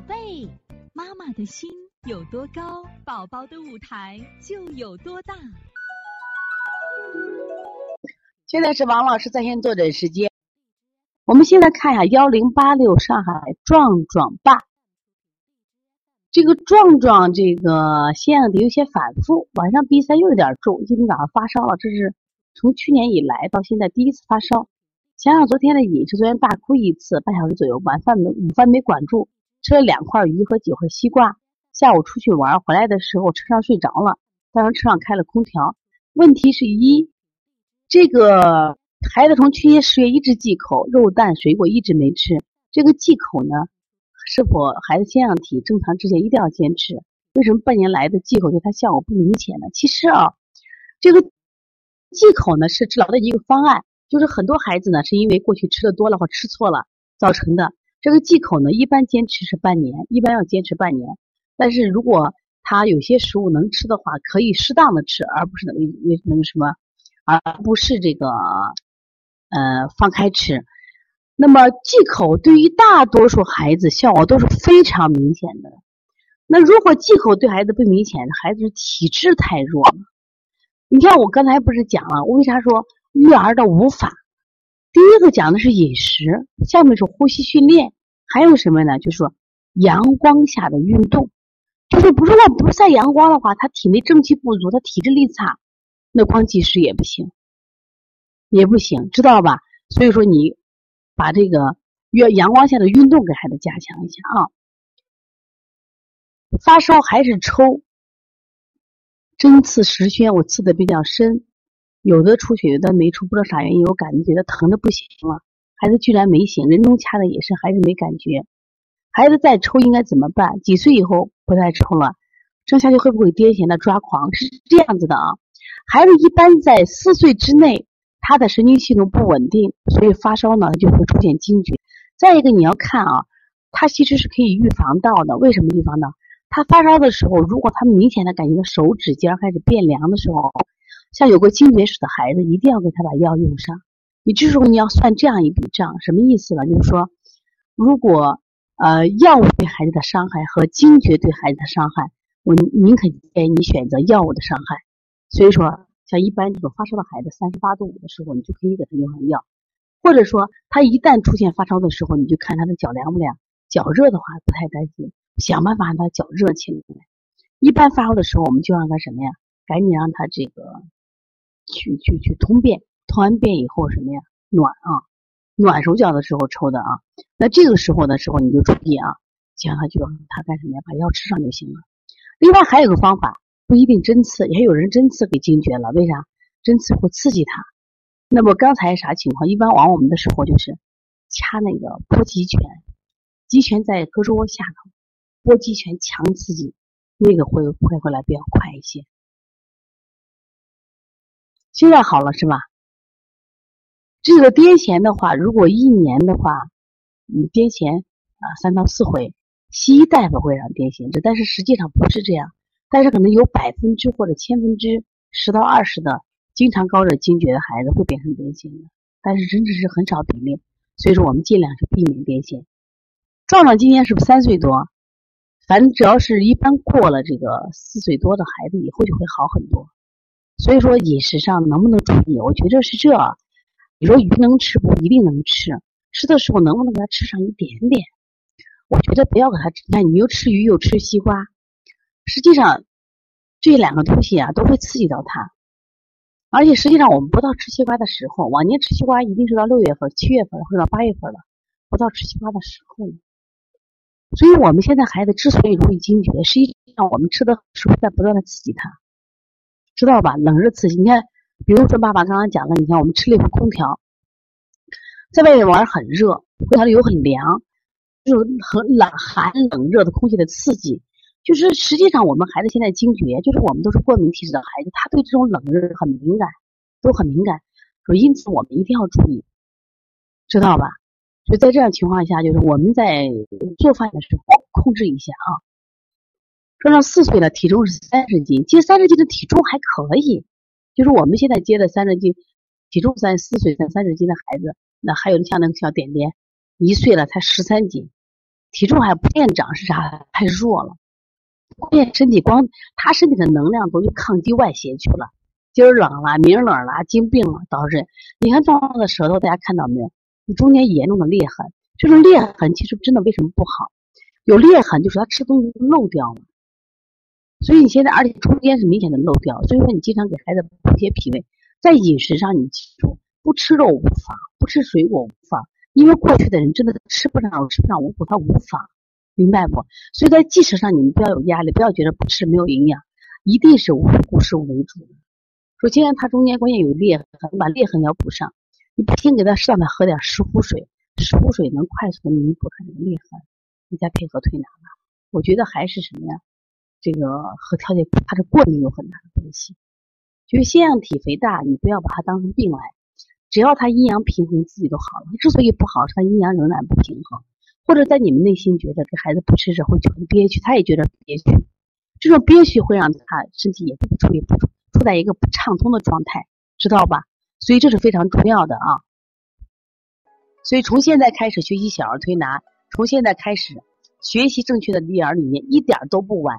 宝贝，妈妈的心有多高，宝宝的舞台就有多大。现在是王老师在线坐诊时间。我们现在看一下幺零八六上海壮壮爸，这个壮壮这个腺样体有些反复，晚上鼻塞又有点重，今天早上发烧了，这是从去年以来到现在第一次发烧。想想昨天的饮食，昨天大哭一次，半小时左右，晚饭没午饭没管住，吃了两块鱼和几块西瓜。下午出去玩回来的时候，车上睡着了，当时车上开了空调。问题是一，这个孩子从去年十月一直忌口，肉蛋水果一直没吃。这个忌口呢，是否孩子腺样体正常之前一定要坚持？为什么半年来的忌口对他效果不明显呢？其实啊，这个忌口呢是治疗的一个方案。就是很多孩子呢，是因为过去吃的多了或吃错了造成的。这个忌口呢，一般坚持是半年，一般要坚持半年。但是如果他有些食物能吃的话，可以适当的吃，而不是那那那个什么，而不是这个呃放开吃。那么忌口对于大多数孩子效果都是非常明显的。那如果忌口对孩子不明显，孩子体质太弱了。你看我刚才不是讲了，为啥说？育儿的五法，第一个讲的是饮食，下面是呼吸训练，还有什么呢？就是说阳光下的运动，就是不如果不晒阳光的话，他体内正气不足，他体质力差，那光计时也不行，也不行，知道吧？所以说你把这个阳阳光下的运动给孩子加强一下啊。发烧还是抽，针刺十宣，我刺的比较深。有的出血，有的没出，不知道啥原因。我感觉觉得疼的不行了，孩子居然没醒，人中掐的也是，还是没感觉。孩子再抽应该怎么办？几岁以后不再抽了？这样下去会不会癫痫的抓狂？是这样子的啊。孩子一般在四岁之内，他的神经系统不稳定，所以发烧呢就会出现惊厥。再一个你要看啊，他其实是可以预防到的。为什么预防到？他发烧的时候，如果他明显的感觉到手指尖开始变凉的时候。像有过惊厥史的孩子，一定要给他把药用上。你这时候你要算这样一笔账，什么意思呢？就是说，如果呃药物对孩子的伤害和惊厥对孩子的伤害，我宁可建议你选择药物的伤害。所以说，像一般这种发烧的孩子，三十八度五的时候，你就可以给他用上药。或者说，他一旦出现发烧的时候，你就看他的脚凉不凉。脚热的话不太担心，想办法让他脚热起来。一般发烧的时候，我们就让他什么呀？赶紧让他这个。去去去通便，通完便以后什么呀？暖啊，暖手脚的时候抽的啊。那这个时候的时候你就注意啊，让他就他干什么呀？把药吃上就行了。另外还有个方法，不一定针刺，也有人针刺给惊厥了。为啥？针刺会刺激他。那么刚才啥情况？一般往我们的时候就是掐那个拨极拳，极拳在胳肢窝下头，拨极拳强刺激，那个会会回来比较快一些。现在好了是吧？这个癫痫的话，如果一年的话，嗯，癫痫啊三到四回，西医大夫会让癫痫治，但是实际上不是这样。但是可能有百分之或者千分之十到二十的经常高热惊厥的孩子会变成癫痫的，但是真的是很少比例。所以说我们尽量是避免癫痫。壮壮今年是不是三岁多？反正只要是一般过了这个四岁多的孩子以后就会好很多。所以说饮食上能不能注意？我觉得是这。你说鱼能吃不一定能吃，吃的时候能不能给他吃上一点点？我觉得不要给他。你看，你又吃鱼又吃西瓜，实际上这两个东西啊都会刺激到他。而且实际上我们不到吃西瓜的时候，往年吃西瓜一定是到六月份、七月份或者到八月份了，不到吃西瓜的时候。所以我们现在孩子之所以容易惊厥，实际上我们吃的时候在不断的刺激他。知道吧？冷热刺激，你看，比如说爸爸刚刚讲了，你看我们吃了一会空调，在外面玩很热，空调里又很凉，就是很冷寒冷热的空气的刺激，就是实际上我们孩子现在惊厥，就是我们都是过敏体质的孩子，他对这种冷热很敏感，都很敏感，所以因此我们一定要注意，知道吧？所以在这样情况下，就是我们在做饭的时候控制一下啊。说上四岁了，体重是三十斤，接三十斤的体重还可以，就是我们现在接的三十斤，体重三四岁才三十斤的孩子，那还有像那个小点点，一岁了才十三斤，体重还不见长，是啥？太弱了。关键身体光他身体的能量都去抗击外邪去了。今儿冷了，明儿冷了，经病了，导致你看壮壮的舌头，大家看到没有？你中间严重的裂痕，这种裂痕其实真的为什么不好？有裂痕就是他吃东西漏掉了。所以你现在，而且中间是明显的漏掉，所以说你经常给孩子补些脾胃，在饮食上你记住，不吃肉无妨，不吃水果无妨，因为过去的人真的吃不上，吃不上五谷，他无妨，明白不？所以在进食上你们不要有压力，不要觉得不吃没有营养，一定是五谷食物为主。首先，它中间关键有裂痕，把裂痕要补上，你不停给他适当的喝点石斛水，石斛水能快速的弥补他这个裂痕，你再配合推拿吧。我觉得还是什么呀？这个和调节它的过敏有很大的关系，就是腺样体肥大，你不要把它当成病来，只要它阴阳平衡，自己都好了。之所以不好，是它阴阳仍然不平衡，或者在你们内心觉得给孩子不吃时会觉得憋屈，他也觉得憋屈，这种憋屈会让他身体也处于不处在一个不畅通的状态，知道吧？所以这是非常重要的啊。所以从现在开始学习小儿推拿，从现在开始学习正确的育儿理念，一点都不晚。